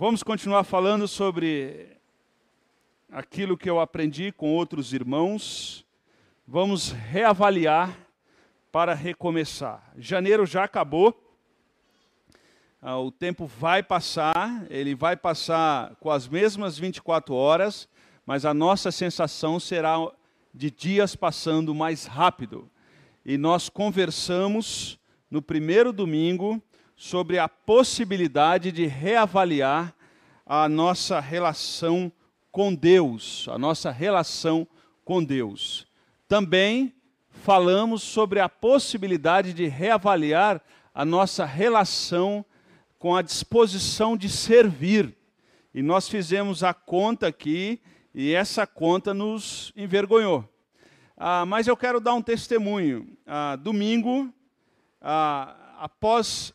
Vamos continuar falando sobre aquilo que eu aprendi com outros irmãos. Vamos reavaliar para recomeçar. Janeiro já acabou. Ah, o tempo vai passar, ele vai passar com as mesmas 24 horas, mas a nossa sensação será de dias passando mais rápido. E nós conversamos no primeiro domingo sobre a possibilidade de reavaliar a nossa relação com Deus, a nossa relação com Deus. Também falamos sobre a possibilidade de reavaliar a nossa relação com a disposição de servir. E nós fizemos a conta aqui e essa conta nos envergonhou. Ah, mas eu quero dar um testemunho. Ah, domingo, ah, após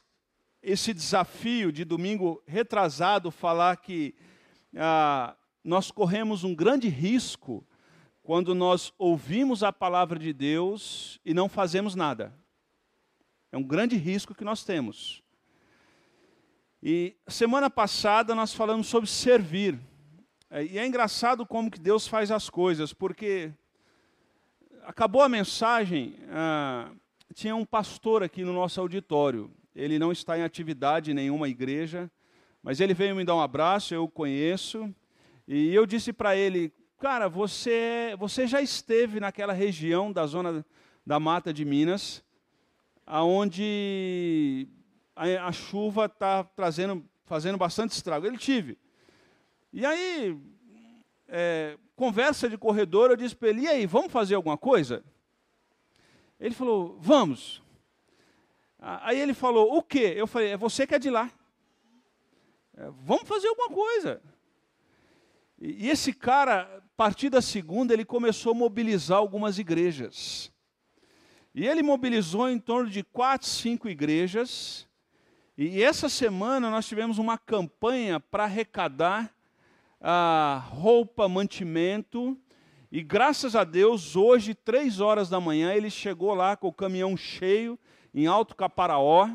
esse desafio de domingo retrasado falar que ah, nós corremos um grande risco quando nós ouvimos a palavra de Deus e não fazemos nada. É um grande risco que nós temos. E semana passada nós falamos sobre servir. É, e é engraçado como que Deus faz as coisas, porque acabou a mensagem, ah, tinha um pastor aqui no nosso auditório ele não está em atividade em nenhuma igreja, mas ele veio me dar um abraço, eu o conheço, e eu disse para ele, cara, você, você já esteve naquela região da zona da mata de Minas, aonde a, a chuva está trazendo, fazendo bastante estrago. Ele tive. E aí, é, conversa de corredor, eu disse para ele, e aí, vamos fazer alguma coisa? Ele falou, vamos. Aí ele falou, o quê? Eu falei, é você que é de lá. É, vamos fazer alguma coisa. E, e esse cara, a partir da segunda, ele começou a mobilizar algumas igrejas. E ele mobilizou em torno de quatro, cinco igrejas. E essa semana nós tivemos uma campanha para arrecadar a roupa, mantimento. E graças a Deus, hoje, três horas da manhã, ele chegou lá com o caminhão cheio em Alto Caparaó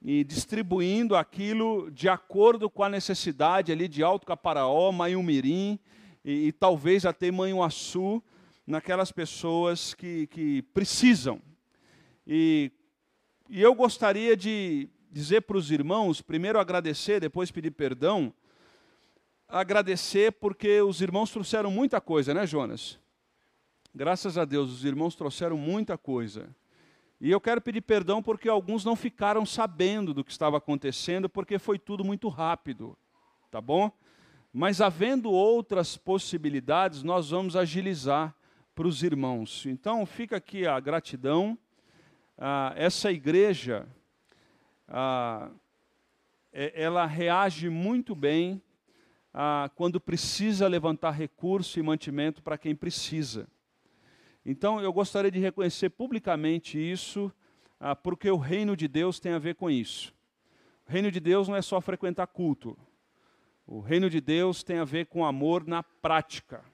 e distribuindo aquilo de acordo com a necessidade ali de Alto Caparaó, Maiumirim e, e talvez até Manhuaçu, naquelas pessoas que, que precisam. E, e eu gostaria de dizer para os irmãos, primeiro agradecer, depois pedir perdão, agradecer porque os irmãos trouxeram muita coisa, né, Jonas? Graças a Deus, os irmãos trouxeram muita coisa. E eu quero pedir perdão porque alguns não ficaram sabendo do que estava acontecendo, porque foi tudo muito rápido, tá bom? Mas havendo outras possibilidades, nós vamos agilizar para os irmãos. Então fica aqui a gratidão. Ah, essa igreja, ah, é, ela reage muito bem ah, quando precisa levantar recurso e mantimento para quem precisa. Então, eu gostaria de reconhecer publicamente isso, ah, porque o reino de Deus tem a ver com isso. O reino de Deus não é só frequentar culto. O reino de Deus tem a ver com amor na prática.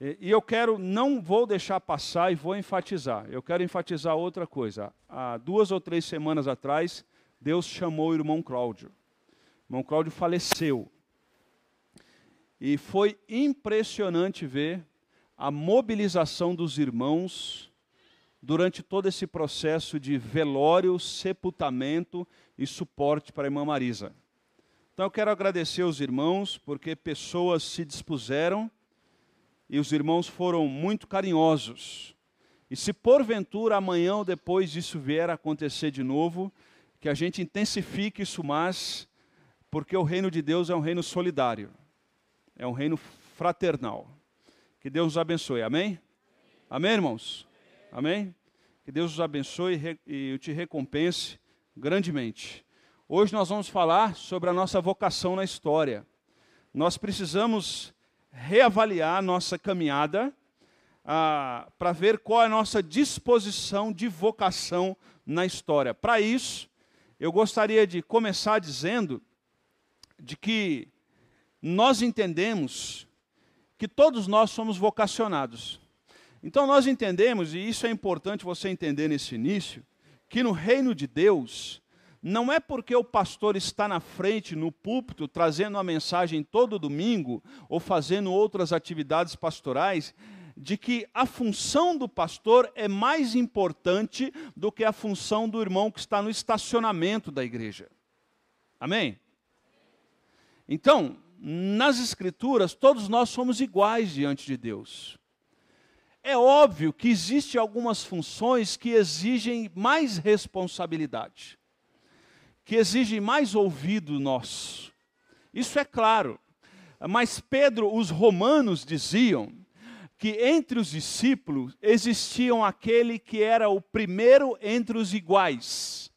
E, e eu quero, não vou deixar passar e vou enfatizar. Eu quero enfatizar outra coisa. Há duas ou três semanas atrás, Deus chamou o irmão Cláudio. O irmão Cláudio faleceu. E foi impressionante ver a mobilização dos irmãos durante todo esse processo de velório, sepultamento e suporte para a irmã Marisa. Então eu quero agradecer aos irmãos, porque pessoas se dispuseram e os irmãos foram muito carinhosos. E se porventura amanhã ou depois isso vier a acontecer de novo, que a gente intensifique isso mais, porque o reino de Deus é um reino solidário, é um reino fraternal. Que Deus os abençoe. Amém? Amém, irmãos? Amém? Que Deus os abençoe e te recompense grandemente. Hoje nós vamos falar sobre a nossa vocação na história. Nós precisamos reavaliar nossa caminhada ah, para ver qual é a nossa disposição de vocação na história. Para isso, eu gostaria de começar dizendo de que nós entendemos que todos nós somos vocacionados. Então nós entendemos, e isso é importante você entender nesse início, que no reino de Deus não é porque o pastor está na frente, no púlpito, trazendo a mensagem todo domingo, ou fazendo outras atividades pastorais, de que a função do pastor é mais importante do que a função do irmão que está no estacionamento da igreja. Amém? Então, nas Escrituras, todos nós somos iguais diante de Deus. É óbvio que existem algumas funções que exigem mais responsabilidade que exige mais ouvido nosso. Isso é claro. Mas Pedro, os romanos diziam que entre os discípulos existiam aquele que era o primeiro entre os iguais.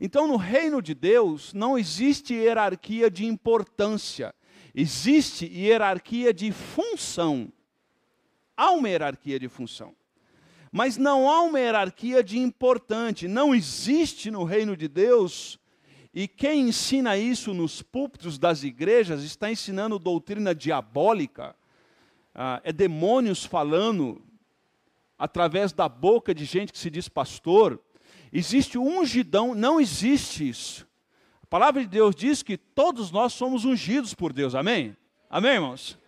Então, no reino de Deus, não existe hierarquia de importância, existe hierarquia de função. Há uma hierarquia de função. Mas não há uma hierarquia de importante, não existe no reino de Deus. E quem ensina isso nos púlpitos das igrejas está ensinando doutrina diabólica, ah, é demônios falando através da boca de gente que se diz pastor. Existe ungidão, não existe isso. A palavra de Deus diz que todos nós somos ungidos por Deus, amém? Amém, irmãos?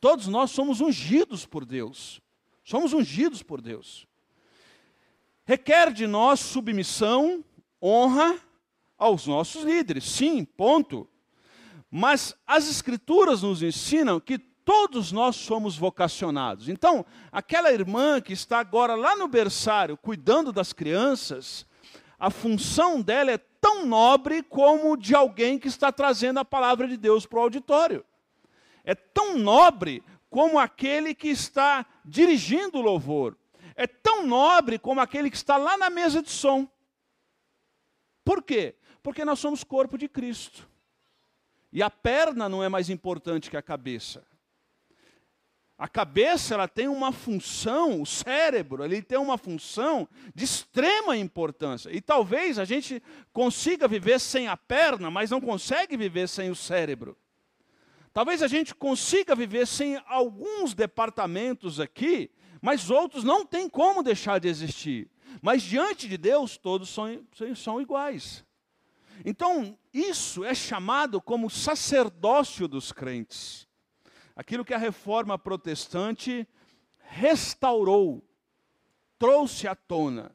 Todos nós somos ungidos por Deus. Somos ungidos por Deus requer de nós submissão, honra aos nossos líderes. Sim, ponto. Mas as Escrituras nos ensinam que todos nós somos vocacionados. Então, aquela irmã que está agora lá no berçário cuidando das crianças, a função dela é tão nobre como de alguém que está trazendo a palavra de Deus para o auditório. É tão nobre como aquele que está dirigindo o louvor é tão nobre como aquele que está lá na mesa de som. Por quê? Porque nós somos corpo de Cristo. E a perna não é mais importante que a cabeça. A cabeça ela tem uma função, o cérebro ele tem uma função de extrema importância. E talvez a gente consiga viver sem a perna, mas não consegue viver sem o cérebro. Talvez a gente consiga viver sem alguns departamentos aqui, mas outros não têm como deixar de existir. Mas diante de Deus, todos são, são iguais. Então, isso é chamado como sacerdócio dos crentes. Aquilo que a reforma protestante restaurou, trouxe à tona.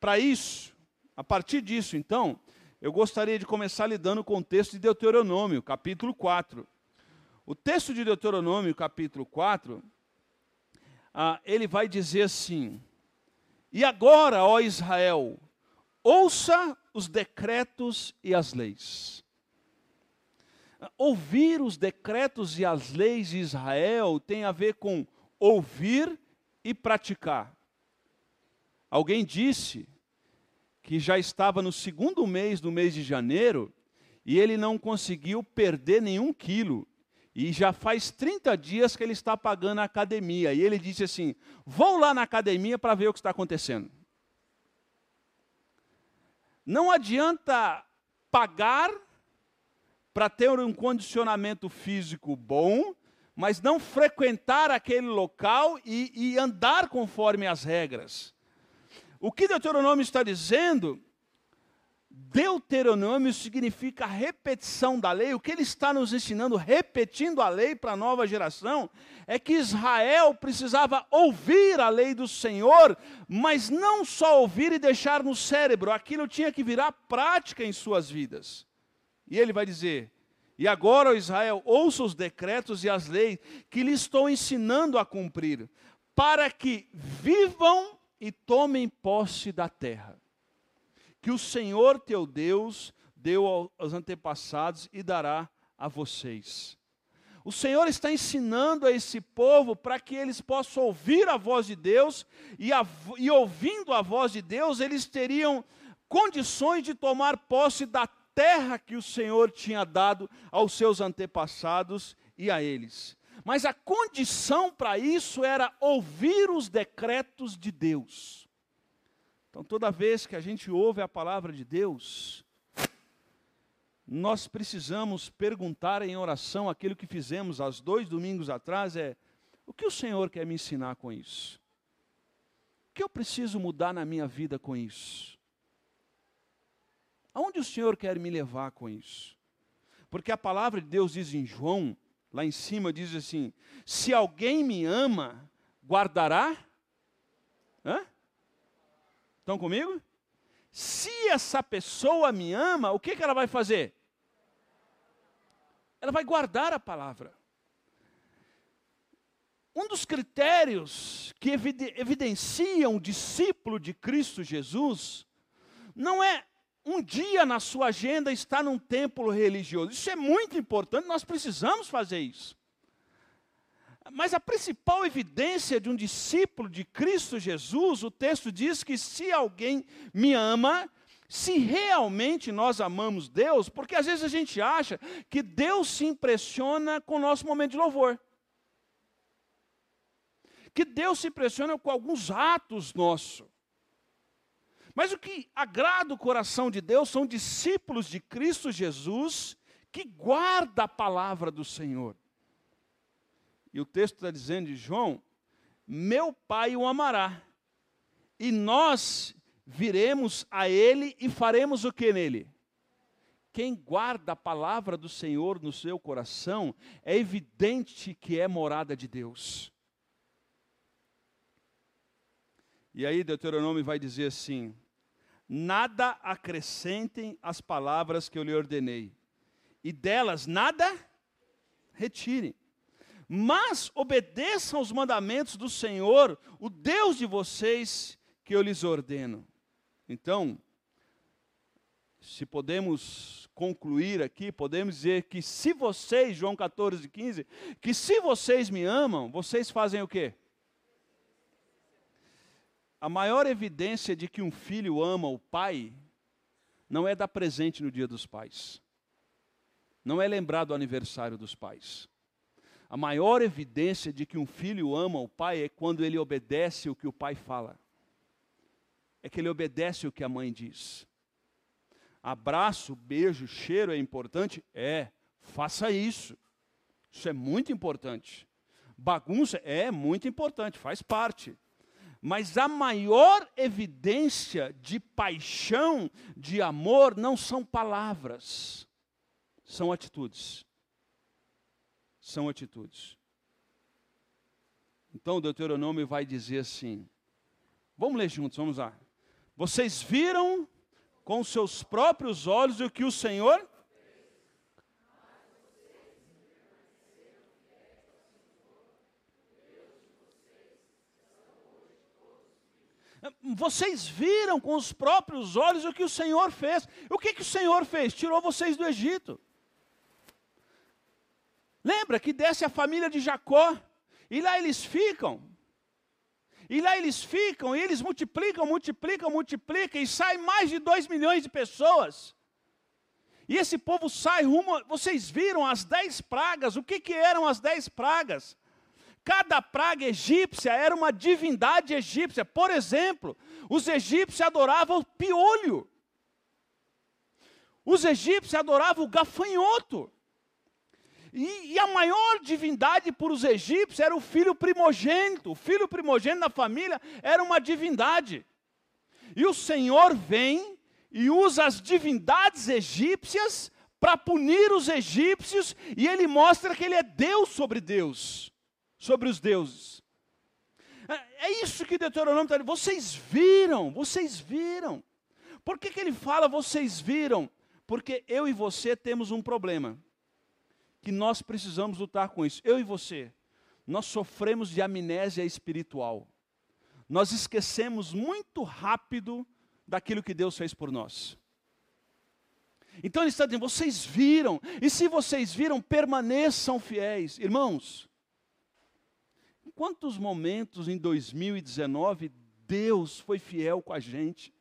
Para isso, a partir disso, então, eu gostaria de começar lidando com o texto de Deuteronômio, capítulo 4. O texto de Deuteronômio, capítulo 4, ah, ele vai dizer assim: E agora, ó Israel, ouça os decretos e as leis. Ouvir os decretos e as leis de Israel tem a ver com ouvir e praticar. Alguém disse que já estava no segundo mês do mês de janeiro e ele não conseguiu perder nenhum quilo. E já faz 30 dias que ele está pagando a academia. E ele disse assim: Vou lá na academia para ver o que está acontecendo. Não adianta pagar para ter um condicionamento físico bom, mas não frequentar aquele local e, e andar conforme as regras. O que Deuteronômio está dizendo Deuteronômio significa repetição da lei. O que ele está nos ensinando, repetindo a lei para a nova geração, é que Israel precisava ouvir a lei do Senhor, mas não só ouvir e deixar no cérebro, aquilo tinha que virar prática em suas vidas. E ele vai dizer: E agora, Israel, ouça os decretos e as leis que lhe estou ensinando a cumprir, para que vivam e tomem posse da terra que o Senhor teu Deus deu aos antepassados e dará a vocês. O Senhor está ensinando a esse povo para que eles possam ouvir a voz de Deus, e, a, e ouvindo a voz de Deus, eles teriam condições de tomar posse da terra que o Senhor tinha dado aos seus antepassados e a eles. Mas a condição para isso era ouvir os decretos de Deus. Então, toda vez que a gente ouve a palavra de Deus, nós precisamos perguntar em oração aquilo que fizemos há dois domingos atrás: é o que o Senhor quer me ensinar com isso? O que eu preciso mudar na minha vida com isso? Aonde o Senhor quer me levar com isso? Porque a palavra de Deus diz em João, lá em cima, diz assim: se alguém me ama, guardará. Hã? Estão comigo? Se essa pessoa me ama, o que, que ela vai fazer? Ela vai guardar a palavra. Um dos critérios que evidenciam o discípulo de Cristo Jesus não é um dia na sua agenda estar num templo religioso. Isso é muito importante, nós precisamos fazer isso. Mas a principal evidência de um discípulo de Cristo Jesus, o texto diz que se alguém me ama, se realmente nós amamos Deus, porque às vezes a gente acha que Deus se impressiona com o nosso momento de louvor. Que Deus se impressiona com alguns atos nossos. Mas o que agrada o coração de Deus são discípulos de Cristo Jesus que guarda a palavra do Senhor. E o texto está dizendo de João: Meu Pai o amará, e nós viremos a Ele e faremos o que nele? Quem guarda a palavra do Senhor no seu coração, é evidente que é morada de Deus. E aí Deuteronômio vai dizer assim: nada acrescentem às palavras que eu lhe ordenei, e delas nada retirem. Mas obedeçam aos mandamentos do Senhor, o Deus de vocês, que eu lhes ordeno. Então, se podemos concluir aqui, podemos dizer que se vocês, João 14, 15, que se vocês me amam, vocês fazem o quê? A maior evidência de que um filho ama o pai não é dar presente no dia dos pais. Não é lembrar do aniversário dos pais. A maior evidência de que um filho ama o pai é quando ele obedece o que o pai fala. É que ele obedece o que a mãe diz. Abraço, beijo, cheiro é importante? É. Faça isso. Isso é muito importante. Bagunça é muito importante, faz parte. Mas a maior evidência de paixão, de amor, não são palavras, são atitudes. São atitudes. Então, o Deuteronômio vai dizer assim: vamos ler juntos, vamos lá. Vocês viram com seus próprios olhos o que o Senhor Vocês viram com os próprios olhos o que o Senhor fez. O que, que o Senhor fez? Tirou vocês do Egito. Lembra que desce a família de Jacó, e lá eles ficam. E lá eles ficam, e eles multiplicam, multiplicam, multiplicam, e sai mais de dois milhões de pessoas. E esse povo sai rumo. Vocês viram as dez pragas? O que, que eram as dez pragas? Cada praga egípcia era uma divindade egípcia. Por exemplo, os egípcios adoravam o piolho. Os egípcios adoravam o gafanhoto. E, e, a maior divindade para os egípcios era o filho primogênito. O filho primogênito da família era uma divindade. E o Senhor vem e usa as divindades egípcias para punir os egípcios, e ele mostra que ele é Deus sobre Deus sobre os deuses. É, é isso que Deuteronômio está dizendo. Vocês viram, vocês viram. Por que, que ele fala vocês viram? Porque eu e você temos um problema. Que nós precisamos lutar com isso. Eu e você. Nós sofremos de amnésia espiritual. Nós esquecemos muito rápido daquilo que Deus fez por nós. Então ele está dizendo: vocês viram, e se vocês viram, permaneçam fiéis. Irmãos, quantos momentos em 2019 Deus foi fiel com a gente?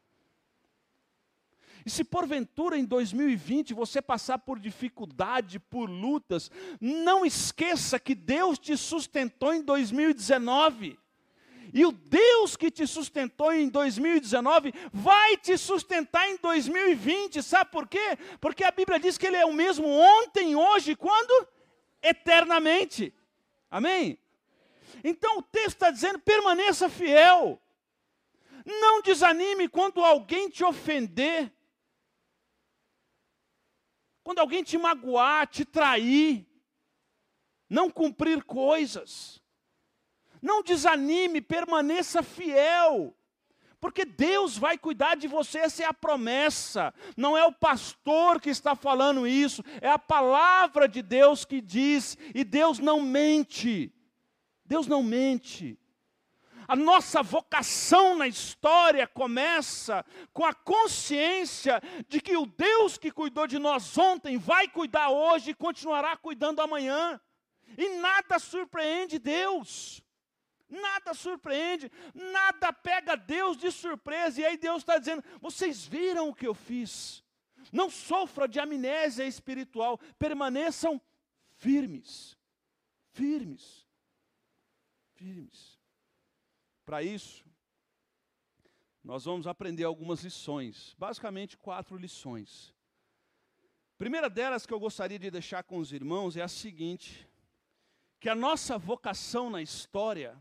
E se porventura em 2020 você passar por dificuldade, por lutas, não esqueça que Deus te sustentou em 2019. E o Deus que te sustentou em 2019 vai te sustentar em 2020. Sabe por quê? Porque a Bíblia diz que Ele é o mesmo ontem, hoje, quando? Eternamente. Amém? Então o texto está dizendo: permaneça fiel. Não desanime quando alguém te ofender. quando alguém te magoar, te trair, não cumprir coisas. Não desanime, permaneça fiel. Porque Deus vai cuidar de você, essa é a promessa. Não é o pastor que está falando isso, é a palavra de Deus que diz, e Deus não mente. Deus não mente. A nossa vocação na história começa com a consciência de que o Deus que cuidou de nós ontem vai cuidar hoje e continuará cuidando amanhã. E nada surpreende Deus. Nada surpreende, nada pega Deus de surpresa. E aí Deus está dizendo: vocês viram o que eu fiz? Não sofra de amnésia espiritual, permaneçam firmes. Firmes. Firmes. Para isso, nós vamos aprender algumas lições, basicamente quatro lições. primeira delas que eu gostaria de deixar com os irmãos é a seguinte: que a nossa vocação na história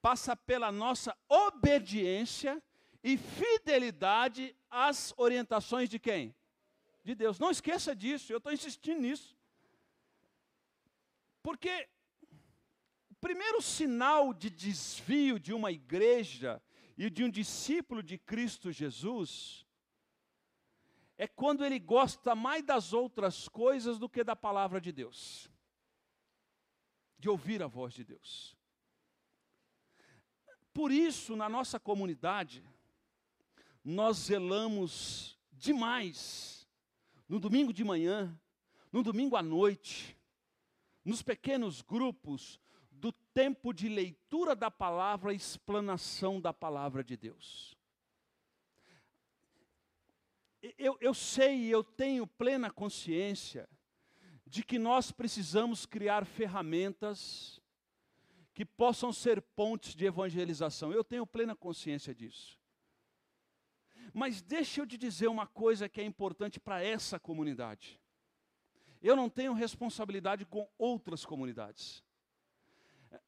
passa pela nossa obediência e fidelidade às orientações de quem? De Deus. Não esqueça disso, eu estou insistindo nisso. Porque primeiro sinal de desvio de uma igreja e de um discípulo de Cristo Jesus é quando ele gosta mais das outras coisas do que da palavra de Deus, de ouvir a voz de Deus. Por isso, na nossa comunidade, nós zelamos demais, no domingo de manhã, no domingo à noite, nos pequenos grupos, tempo de leitura da palavra explanação da palavra de Deus. Eu, eu sei e eu tenho plena consciência de que nós precisamos criar ferramentas que possam ser pontes de evangelização. Eu tenho plena consciência disso. Mas deixa eu te dizer uma coisa que é importante para essa comunidade. Eu não tenho responsabilidade com outras comunidades.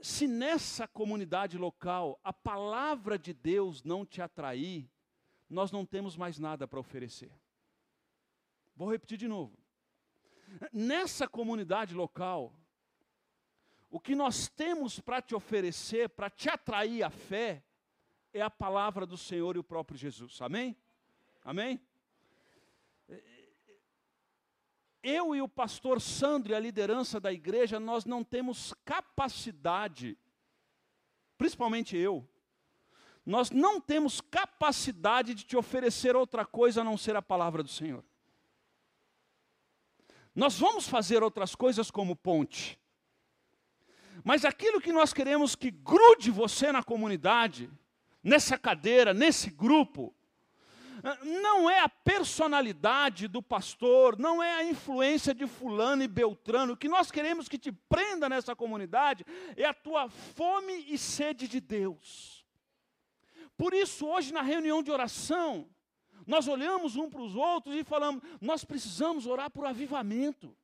Se nessa comunidade local a palavra de Deus não te atrair, nós não temos mais nada para oferecer. Vou repetir de novo. Nessa comunidade local, o que nós temos para te oferecer, para te atrair à fé, é a palavra do Senhor e o próprio Jesus. Amém? Amém? Eu e o pastor Sandro e a liderança da igreja, nós não temos capacidade, principalmente eu, nós não temos capacidade de te oferecer outra coisa a não ser a palavra do Senhor. Nós vamos fazer outras coisas como ponte. Mas aquilo que nós queremos que grude você na comunidade, nessa cadeira, nesse grupo, não é a personalidade do pastor, não é a influência de fulano e beltrano. O que nós queremos que te prenda nessa comunidade é a tua fome e sede de Deus. Por isso, hoje na reunião de oração, nós olhamos um para os outros e falamos: nós precisamos orar por avivamento.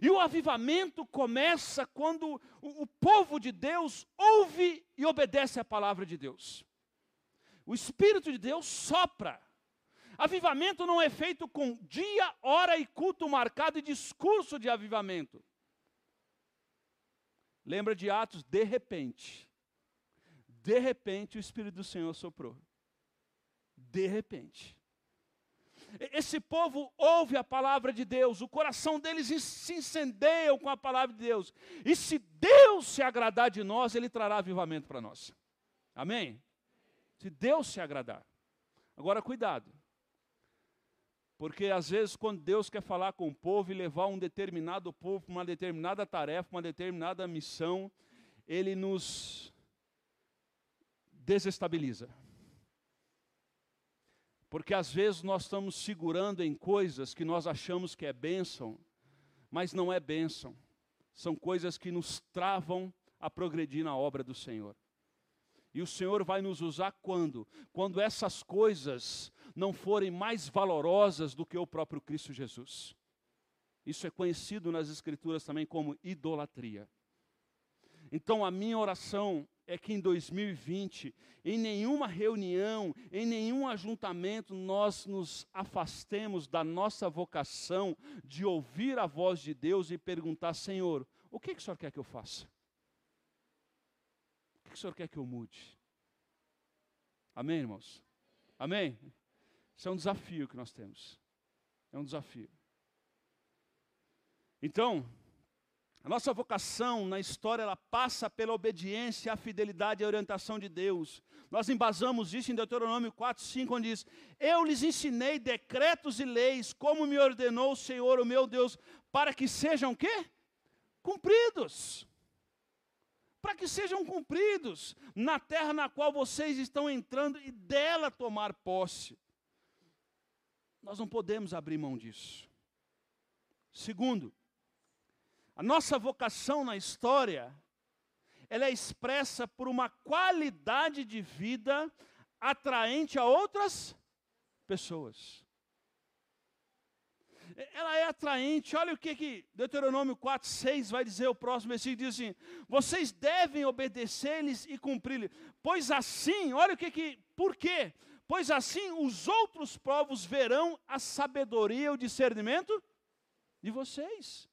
E o avivamento começa quando o, o povo de Deus ouve e obedece à palavra de Deus. O Espírito de Deus sopra. Avivamento não é feito com dia, hora e culto marcado e discurso de avivamento. Lembra de Atos? De repente. De repente o Espírito do Senhor soprou. De repente. Esse povo ouve a palavra de Deus, o coração deles se incendeia com a palavra de Deus. E se Deus se agradar de nós, Ele trará avivamento para nós. Amém? Se Deus se agradar. Agora, cuidado. Porque às vezes, quando Deus quer falar com o povo e levar um determinado povo para uma determinada tarefa, uma determinada missão, Ele nos desestabiliza. Porque às vezes nós estamos segurando em coisas que nós achamos que é bênção, mas não é bênção. São coisas que nos travam a progredir na obra do Senhor. E o Senhor vai nos usar quando? Quando essas coisas não forem mais valorosas do que o próprio Cristo Jesus. Isso é conhecido nas Escrituras também como idolatria. Então a minha oração é que em 2020, em nenhuma reunião, em nenhum ajuntamento, nós nos afastemos da nossa vocação de ouvir a voz de Deus e perguntar: Senhor, o que, que o Senhor quer que eu faça? Que o Senhor quer que eu mude? Amém, irmãos? Amém? Isso é um desafio que nós temos. É um desafio. Então, a nossa vocação na história ela passa pela obediência, a fidelidade e a orientação de Deus. Nós embasamos isso em Deuteronômio 4, 5, onde diz: Eu lhes ensinei decretos e leis, como me ordenou o Senhor, o meu Deus, para que sejam quê? Cumpridos. Para que sejam cumpridos na terra na qual vocês estão entrando e dela tomar posse. Nós não podemos abrir mão disso. Segundo, a nossa vocação na história, ela é expressa por uma qualidade de vida atraente a outras pessoas. Ela é atraente. Olha o que, que Deuteronômio 4, 6 vai dizer, o próximo versículo diz assim: Vocês devem obedecer-lhes e cumprir-lhes. Pois assim, olha o que que. Por quê? Pois assim os outros povos verão a sabedoria e o discernimento de vocês.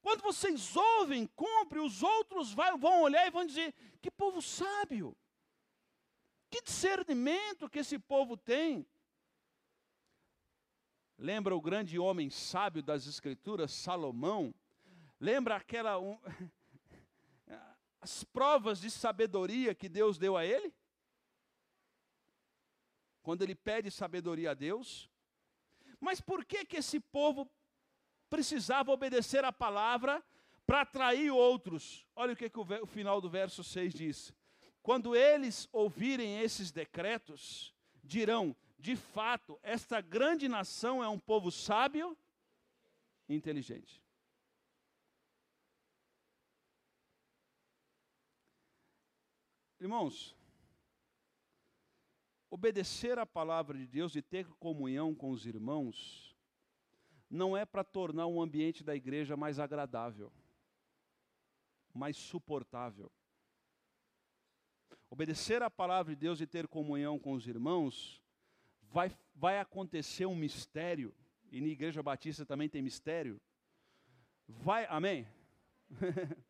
Quando vocês ouvem, cumpre, os outros vão olhar e vão dizer: que povo sábio, que discernimento que esse povo tem. Lembra o grande homem sábio das Escrituras, Salomão? Lembra aquela. Um, as provas de sabedoria que Deus deu a ele? Quando ele pede sabedoria a Deus. Mas por que que esse povo precisava obedecer a palavra para atrair outros. Olha o que, que o, o final do verso 6 diz. Quando eles ouvirem esses decretos, dirão: de fato, esta grande nação é um povo sábio e inteligente. Irmãos, obedecer a palavra de Deus e ter comunhão com os irmãos não é para tornar um ambiente da igreja mais agradável, mais suportável. Obedecer à palavra de Deus e ter comunhão com os irmãos, vai, vai acontecer um mistério, e na igreja batista também tem mistério. Vai, amém?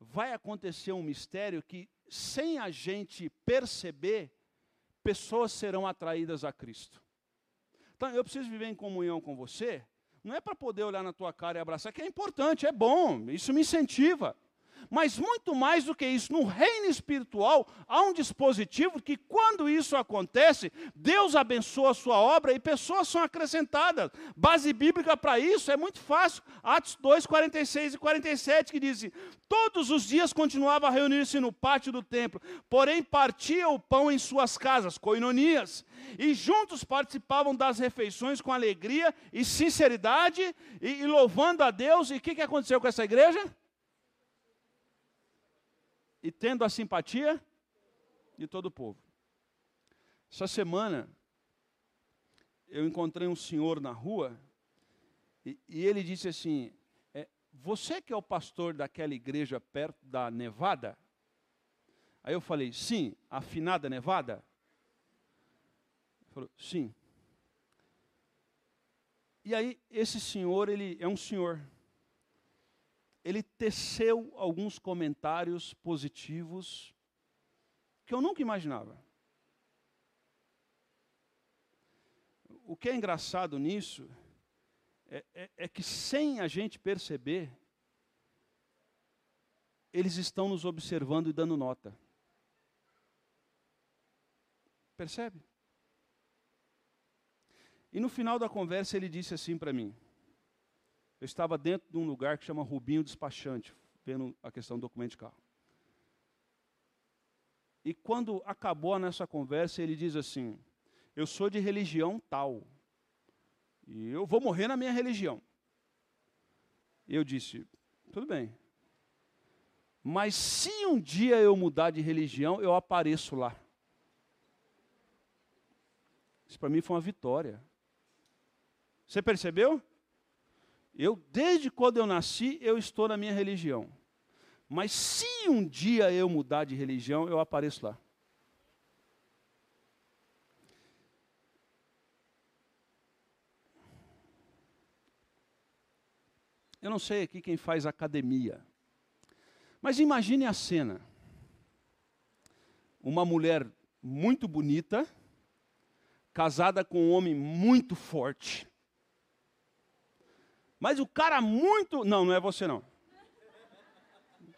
vai acontecer um mistério que, sem a gente perceber, pessoas serão atraídas a Cristo. Então, eu preciso viver em comunhão com você, não é para poder olhar na tua cara e abraçar, que é importante, é bom, isso me incentiva. Mas muito mais do que isso, no reino espiritual há um dispositivo que, quando isso acontece, Deus abençoa a sua obra e pessoas são acrescentadas. Base bíblica para isso é muito fácil. Atos 2, 46 e 47, que dizem: Todos os dias continuava a reunir-se no pátio do templo, porém partia o pão em suas casas, coinonias, e juntos participavam das refeições com alegria e sinceridade, e, e louvando a Deus. E o que, que aconteceu com essa igreja? E tendo a simpatia de todo o povo. Essa semana, eu encontrei um senhor na rua e, e ele disse assim: é, Você que é o pastor daquela igreja perto da Nevada? Aí eu falei: Sim, afinada Nevada? Ele falou: Sim. E aí, esse senhor, ele é um senhor ele teceu alguns comentários positivos que eu nunca imaginava. O que é engraçado nisso é, é, é, que, sem a gente perceber, eles estão nos observando e dando nota. Percebe? E no final da conversa ele disse assim para mim: eu estava dentro de um lugar que chama Rubinho Despachante, vendo a questão do documento de carro. E quando acabou a nossa conversa, ele diz assim: Eu sou de religião tal. E eu vou morrer na minha religião. Eu disse: Tudo bem. Mas se um dia eu mudar de religião, eu apareço lá. Isso para mim foi uma vitória. Você percebeu? Eu, desde quando eu nasci, eu estou na minha religião. Mas se um dia eu mudar de religião, eu apareço lá. Eu não sei aqui quem faz academia. Mas imagine a cena. Uma mulher muito bonita, casada com um homem muito forte. Mas o cara muito. Não, não é você não.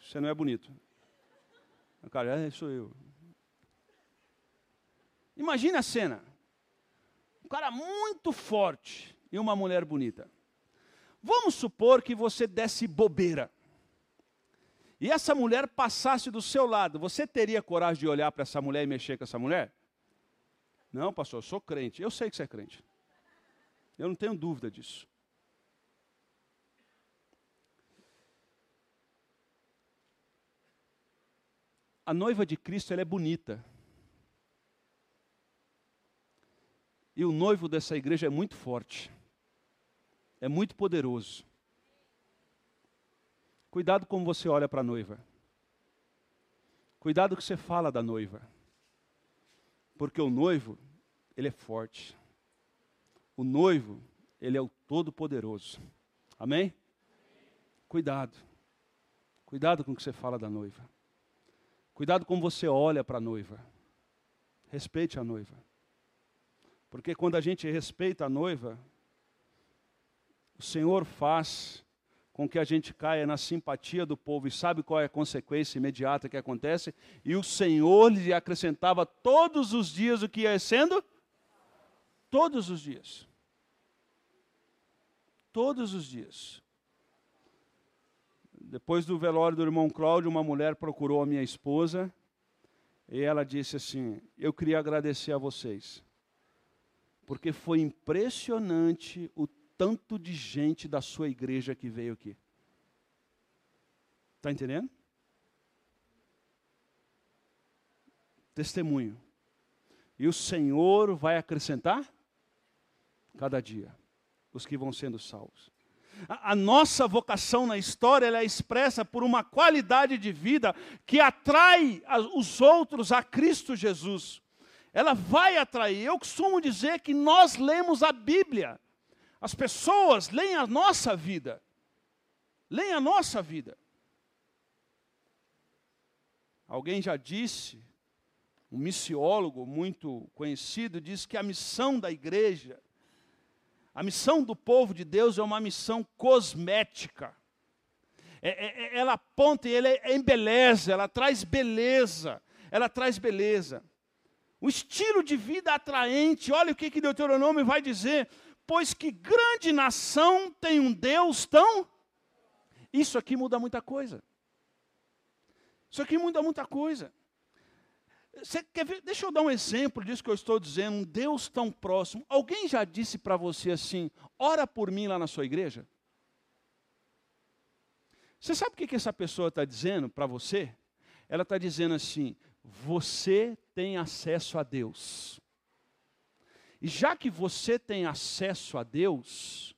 Você não é bonito. O cara, é, sou eu. Imagine a cena. Um cara muito forte e uma mulher bonita. Vamos supor que você desse bobeira. E essa mulher passasse do seu lado. Você teria coragem de olhar para essa mulher e mexer com essa mulher? Não, pastor, eu sou crente. Eu sei que você é crente. Eu não tenho dúvida disso. A noiva de Cristo ela é bonita. E o noivo dessa igreja é muito forte é muito poderoso. Cuidado como você olha para a noiva. Cuidado que você fala da noiva. Porque o noivo, ele é forte. O noivo, ele é o todo-poderoso. Amém? Cuidado. Cuidado com o que você fala da noiva. Cuidado como você olha para a noiva. Respeite a noiva. Porque quando a gente respeita a noiva, o Senhor faz com que a gente caia na simpatia do povo e sabe qual é a consequência imediata que acontece? E o Senhor lhe acrescentava todos os dias o que ia sendo? Todos os dias. Todos os dias. Depois do velório do irmão Cláudio, uma mulher procurou a minha esposa e ela disse assim: Eu queria agradecer a vocês, porque foi impressionante o tanto de gente da sua igreja que veio aqui. Está entendendo? Testemunho. E o Senhor vai acrescentar cada dia os que vão sendo salvos. A, nossa vocação na história é expressa por uma qualidade de vida que atrai os outros a Cristo Jesus. Ela vai atrair. Eu costumo dizer que nós lemos a Bíblia as pessoas leem a nossa vida. Leem a nossa vida. Alguém já disse, um missiólogo muito conhecido, diz que a missão da igreja, a missão do povo de Deus é uma missão cosmética. É, é, é ela aponta e ela embeleza, ela traz beleza, ela traz beleza. O estilo de vida atraente, olha o que, que Deuteronômio vai dizer: Pois que grande nação tem um Deus tão. Isso aqui muda muita coisa. Isso aqui muda muita coisa. Ver? Deixa eu dar um exemplo disso que eu estou dizendo. Um Deus tão próximo. Alguém já disse para você assim: ora por mim lá na sua igreja? Você sabe o que, que essa pessoa está dizendo para você? Ela está dizendo assim: você tem acesso a Deus. E já que você tem acesso a Deus,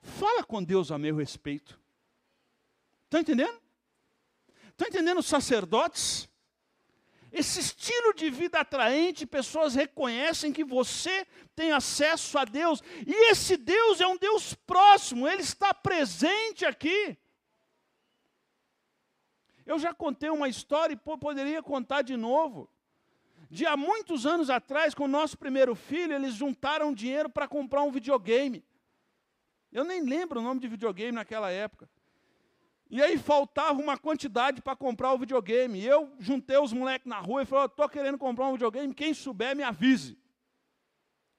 fala com Deus a meu respeito. Está entendendo? Está entendendo os sacerdotes? Esse estilo de vida atraente, pessoas reconhecem que você tem acesso a Deus, e esse Deus é um Deus próximo, ele está presente aqui. Eu já contei uma história e poderia contar de novo de há muitos anos atrás, com o nosso primeiro filho, eles juntaram dinheiro para comprar um videogame. Eu nem lembro o nome de videogame naquela época. E aí faltava uma quantidade para comprar o videogame. E eu juntei os moleques na rua e falei: estou querendo comprar um videogame, quem souber me avise.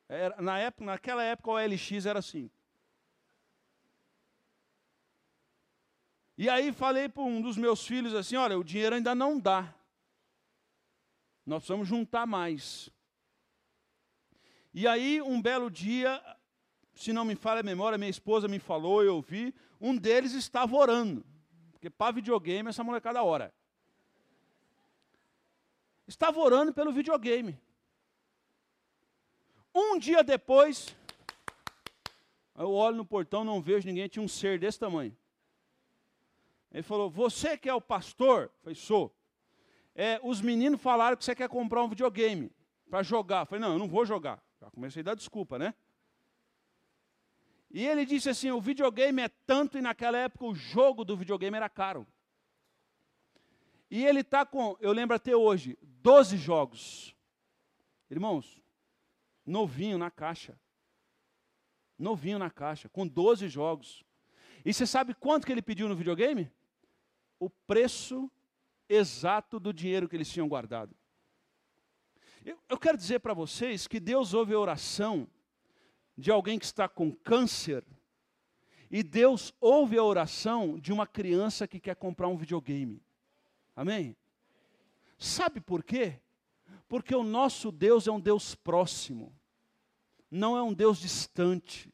Era, na época, naquela época o LX era assim. E aí falei para um dos meus filhos assim: olha, o dinheiro ainda não dá. Nós precisamos juntar mais. E aí, um belo dia, se não me falha a memória, minha esposa me falou, eu ouvi, um deles estava orando. Porque para videogame essa molecada ora. Estava orando pelo videogame. Um dia depois, eu olho no portão, não vejo ninguém, tinha um ser desse tamanho. Ele falou: Você que é o pastor? Eu falei: Sou. É, os meninos falaram que você quer comprar um videogame para jogar. Eu falei: Não, eu não vou jogar. Já comecei a dar desculpa, né? E ele disse assim: o videogame é tanto, e naquela época o jogo do videogame era caro. E ele está com, eu lembro até hoje, 12 jogos. Irmãos, novinho na caixa. Novinho na caixa, com 12 jogos. E você sabe quanto que ele pediu no videogame? O preço exato do dinheiro que eles tinham guardado. Eu, eu quero dizer para vocês que Deus ouve a oração de alguém que está com câncer, e Deus ouve a oração de uma criança que quer comprar um videogame. Amém? Sabe por quê? Porque o nosso Deus é um Deus próximo, não é um Deus distante.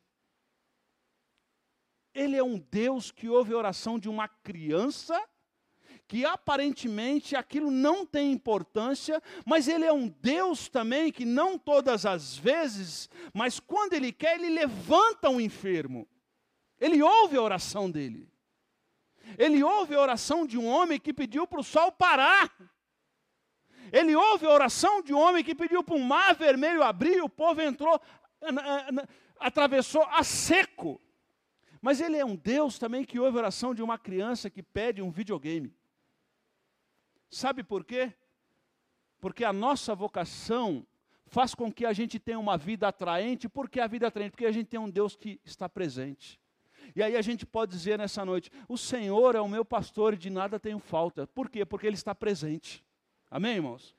Ele é um Deus que ouve a oração de uma criança que aparentemente aquilo não tem importância, mas ele é um Deus também que não todas as vezes, mas quando ele quer, ele levanta um enfermo. Ele ouve a oração dele. Ele ouve a oração de um homem que pediu para o sol parar. Ele ouve a oração de um homem que pediu para um mar vermelho abrir, o povo entrou, atravessou a seco. Mas ele é um Deus também que ouve a oração de uma criança que pede um videogame. Sabe por quê? Porque a nossa vocação faz com que a gente tenha uma vida atraente. Por que a vida atraente? Porque a gente tem um Deus que está presente. E aí a gente pode dizer nessa noite: o Senhor é o meu pastor e de nada tenho falta. Por quê? Porque Ele está presente. Amém, irmãos?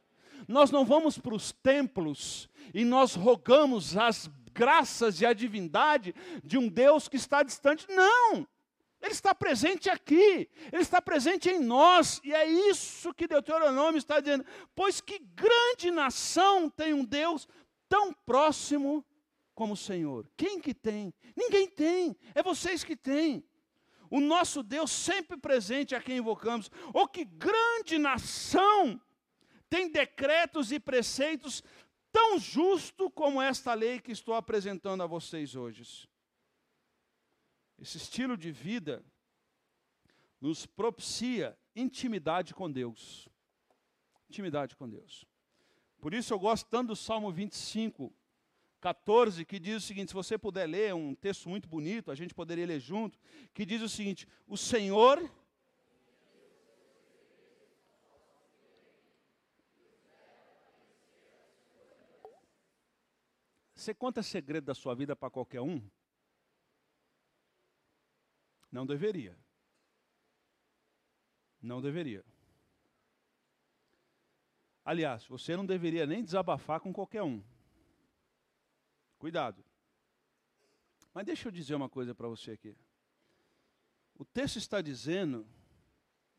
Nós não vamos para os templos e nós rogamos as graças e a divindade de um Deus que está distante. Não! Ele está presente aqui, Ele está presente em nós, e é isso que Deuteronômio está dizendo. Pois que grande nação tem um Deus tão próximo como o Senhor? Quem que tem? Ninguém tem, é vocês que têm. O nosso Deus sempre presente a quem invocamos. Oh, que grande nação tem decretos e preceitos tão justo como esta lei que estou apresentando a vocês hoje. Esse estilo de vida nos propicia intimidade com Deus. Intimidade com Deus. Por isso eu gosto tanto do Salmo 25, 14, que diz o seguinte: se você puder ler, um texto muito bonito, a gente poderia ler junto, que diz o seguinte: O Senhor. Você conta segredo da sua vida para qualquer um? Não deveria. Não deveria. Aliás, você não deveria nem desabafar com qualquer um. Cuidado. Mas deixa eu dizer uma coisa para você aqui. O texto está dizendo,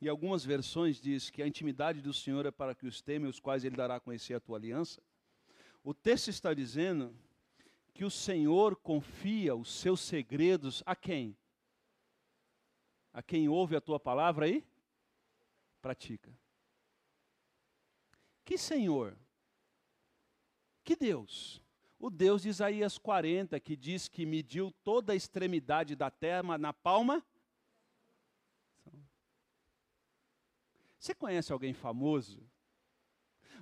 e algumas versões diz que a intimidade do Senhor é para que os temem, os quais Ele dará a conhecer a tua aliança. O texto está dizendo que o Senhor confia os seus segredos a quem? A quem ouve a tua palavra e pratica. Que Senhor? Que Deus? O Deus de Isaías 40, que diz que mediu toda a extremidade da terra na palma. Você conhece alguém famoso?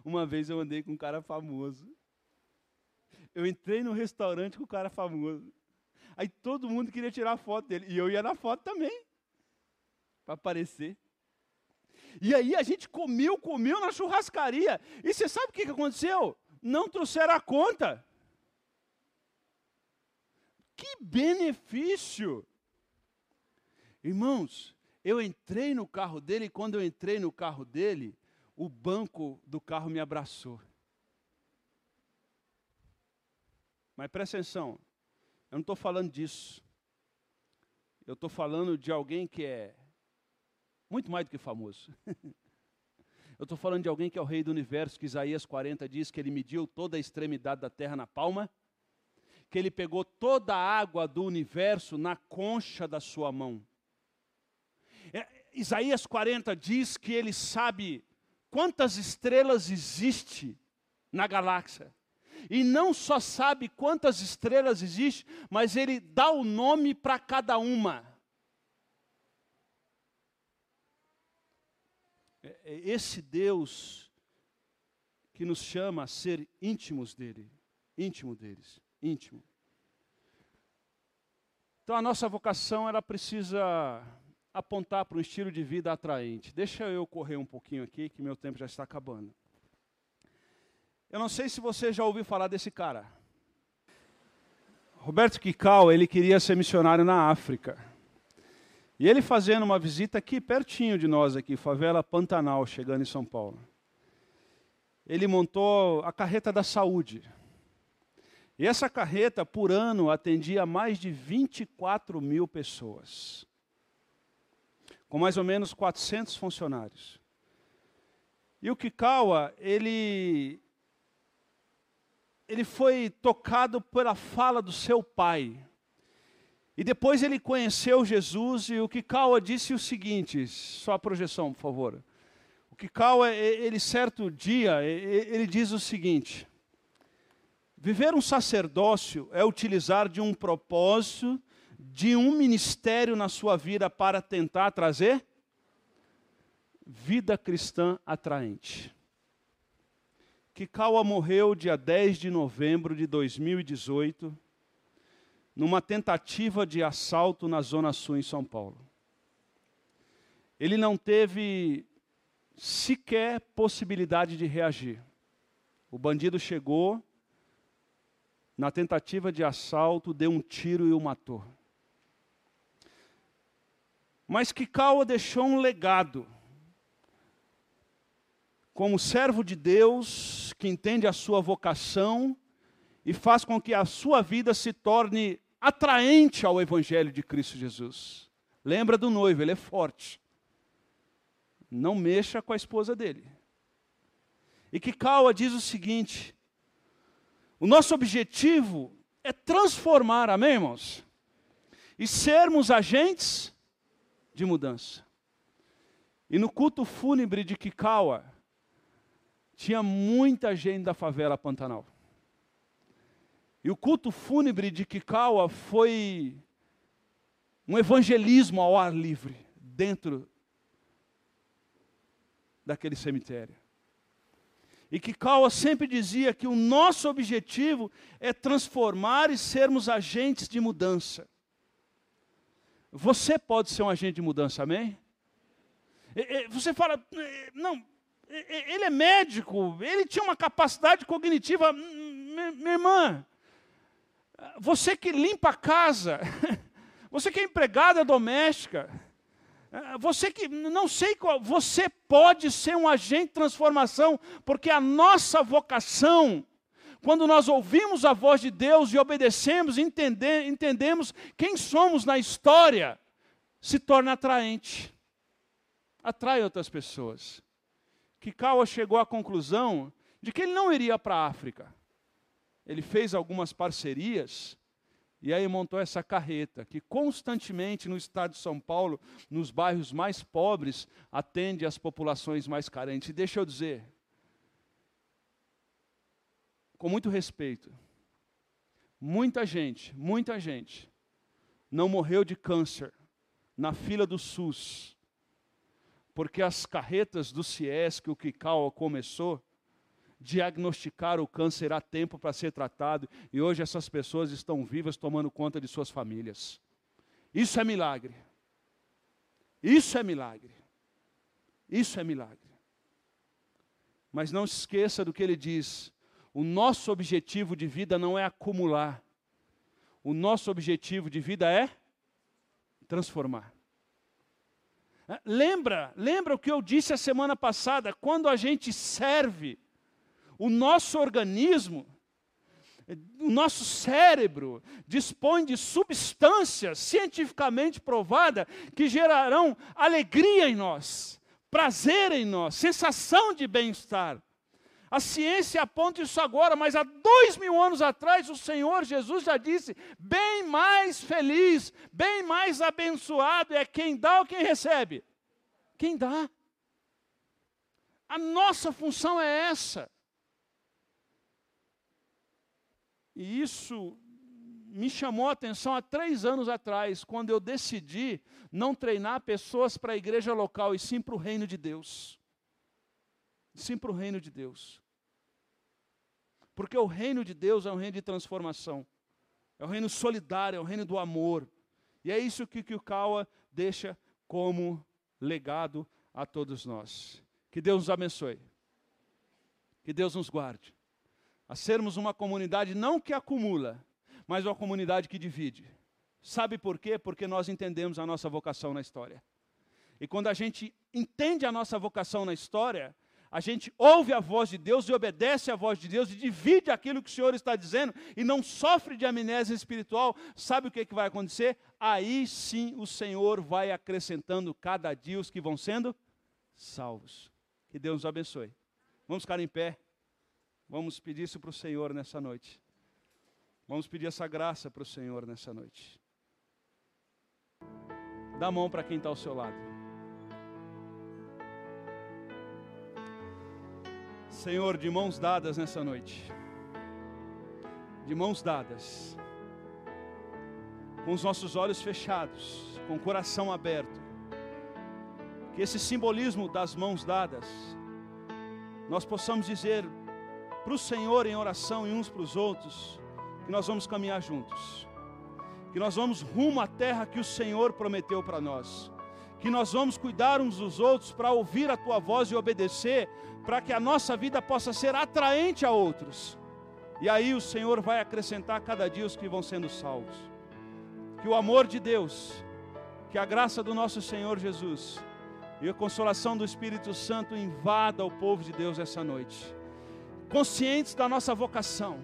Uma vez eu andei com um cara famoso. Eu entrei no restaurante com um cara famoso. Aí todo mundo queria tirar foto dele. E eu ia na foto também para aparecer. E aí a gente comeu, comeu na churrascaria. E você sabe o que aconteceu? Não trouxeram a conta. Que benefício! Irmãos, eu entrei no carro dele e quando eu entrei no carro dele, o banco do carro me abraçou. Mas presta atenção, eu não estou falando disso. Eu estou falando de alguém que é muito mais do que famoso. Eu estou falando de alguém que é o rei do universo, que Isaías 40 diz que ele mediu toda a extremidade da terra na palma, que ele pegou toda a água do universo na concha da sua mão. É, Isaías 40 diz que ele sabe quantas estrelas existe na galáxia. E não só sabe quantas estrelas existem, mas ele dá o nome para cada uma. É, é esse Deus que nos chama a ser íntimos dele, íntimo deles, íntimo. Então a nossa vocação ela precisa apontar para um estilo de vida atraente. Deixa eu correr um pouquinho aqui, que meu tempo já está acabando. Eu não sei se você já ouviu falar desse cara. Roberto Kikau, ele queria ser missionário na África. E ele fazendo uma visita aqui pertinho de nós aqui, favela Pantanal, chegando em São Paulo. Ele montou a carreta da saúde. E essa carreta, por ano, atendia mais de 24 mil pessoas com mais ou menos 400 funcionários. E o Kikawa, ele, ele foi tocado pela fala do seu pai. E depois ele conheceu Jesus e o Kikawa disse o seguinte, só a projeção, por favor. O Kikawa, ele certo dia, ele diz o seguinte: Viver um sacerdócio é utilizar de um propósito de um ministério na sua vida para tentar trazer vida cristã atraente. Kikawa morreu dia 10 de novembro de 2018, numa tentativa de assalto na Zona Sul, em São Paulo. Ele não teve sequer possibilidade de reagir. O bandido chegou, na tentativa de assalto, deu um tiro e o matou. Mas Kikawa deixou um legado. Como servo de Deus, que entende a sua vocação e faz com que a sua vida se torne atraente ao Evangelho de Cristo Jesus. Lembra do noivo, ele é forte. Não mexa com a esposa dele. E Kikawa diz o seguinte: o nosso objetivo é transformar, amém, irmãos? E sermos agentes de mudança. E no culto fúnebre de Kikawa, tinha muita gente da favela Pantanal. E o culto fúnebre de Kikawa foi um evangelismo ao ar livre, dentro daquele cemitério. E Kikawa sempre dizia que o nosso objetivo é transformar e sermos agentes de mudança. Você pode ser um agente de mudança, amém? Você fala, não, ele é médico, ele tinha uma capacidade cognitiva. Minha irmã, você que limpa a casa, você que é empregada doméstica, você que não sei qual, você pode ser um agente de transformação, porque a nossa vocação quando nós ouvimos a voz de Deus e obedecemos, entende, entendemos quem somos na história, se torna atraente. Atrai outras pessoas. Kikawa chegou à conclusão de que ele não iria para a África. Ele fez algumas parcerias e aí montou essa carreta que constantemente no estado de São Paulo, nos bairros mais pobres, atende as populações mais carentes. E deixa eu dizer, com muito respeito, muita gente, muita gente não morreu de câncer na fila do SUS, porque as carretas do CIES que o Kikawa começou, diagnosticaram o câncer a tempo para ser tratado, e hoje essas pessoas estão vivas tomando conta de suas famílias. Isso é milagre. Isso é milagre. Isso é milagre. Mas não se esqueça do que ele diz: o nosso objetivo de vida não é acumular. O nosso objetivo de vida é transformar. Lembra, lembra o que eu disse a semana passada, quando a gente serve, o nosso organismo, o nosso cérebro dispõe de substâncias cientificamente provadas que gerarão alegria em nós, prazer em nós, sensação de bem-estar. A ciência aponta isso agora, mas há dois mil anos atrás o Senhor Jesus já disse: bem mais feliz, bem mais abençoado é quem dá ou quem recebe? Quem dá. A nossa função é essa. E isso me chamou a atenção há três anos atrás, quando eu decidi não treinar pessoas para a igreja local, e sim para o reino de Deus. sim para o reino de Deus. Porque o reino de Deus é um reino de transformação, é um reino solidário, é um reino do amor. E é isso que o Kawa deixa como legado a todos nós. Que Deus nos abençoe. Que Deus nos guarde. A sermos uma comunidade não que acumula, mas uma comunidade que divide. Sabe por quê? Porque nós entendemos a nossa vocação na história. E quando a gente entende a nossa vocação na história, a gente ouve a voz de Deus e obedece à voz de Deus e divide aquilo que o Senhor está dizendo e não sofre de amnésia espiritual, sabe o que, que vai acontecer? Aí sim o Senhor vai acrescentando cada dia os que vão sendo salvos. Que Deus nos abençoe. Vamos ficar em pé. Vamos pedir isso para o Senhor nessa noite. Vamos pedir essa graça para o Senhor nessa noite. Dá a mão para quem está ao seu lado. Senhor, de mãos dadas nessa noite, de mãos dadas, com os nossos olhos fechados, com o coração aberto, que esse simbolismo das mãos dadas, nós possamos dizer para o Senhor em oração e uns para os outros, que nós vamos caminhar juntos, que nós vamos rumo à terra que o Senhor prometeu para nós que nós vamos cuidar uns dos outros para ouvir a tua voz e obedecer, para que a nossa vida possa ser atraente a outros. E aí o Senhor vai acrescentar cada dia os que vão sendo salvos. Que o amor de Deus, que a graça do nosso Senhor Jesus e a consolação do Espírito Santo invada o povo de Deus essa noite. Conscientes da nossa vocação,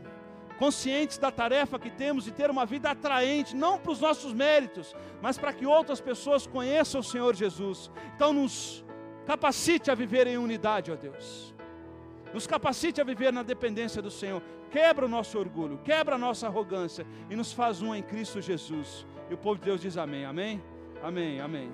conscientes da tarefa que temos de ter uma vida atraente, não para os nossos méritos, mas para que outras pessoas conheçam o Senhor Jesus. Então, nos capacite a viver em unidade, ó Deus. Nos capacite a viver na dependência do Senhor. Quebra o nosso orgulho, quebra a nossa arrogância e nos faz um em Cristo Jesus. E o povo de Deus diz amém, amém, amém, amém.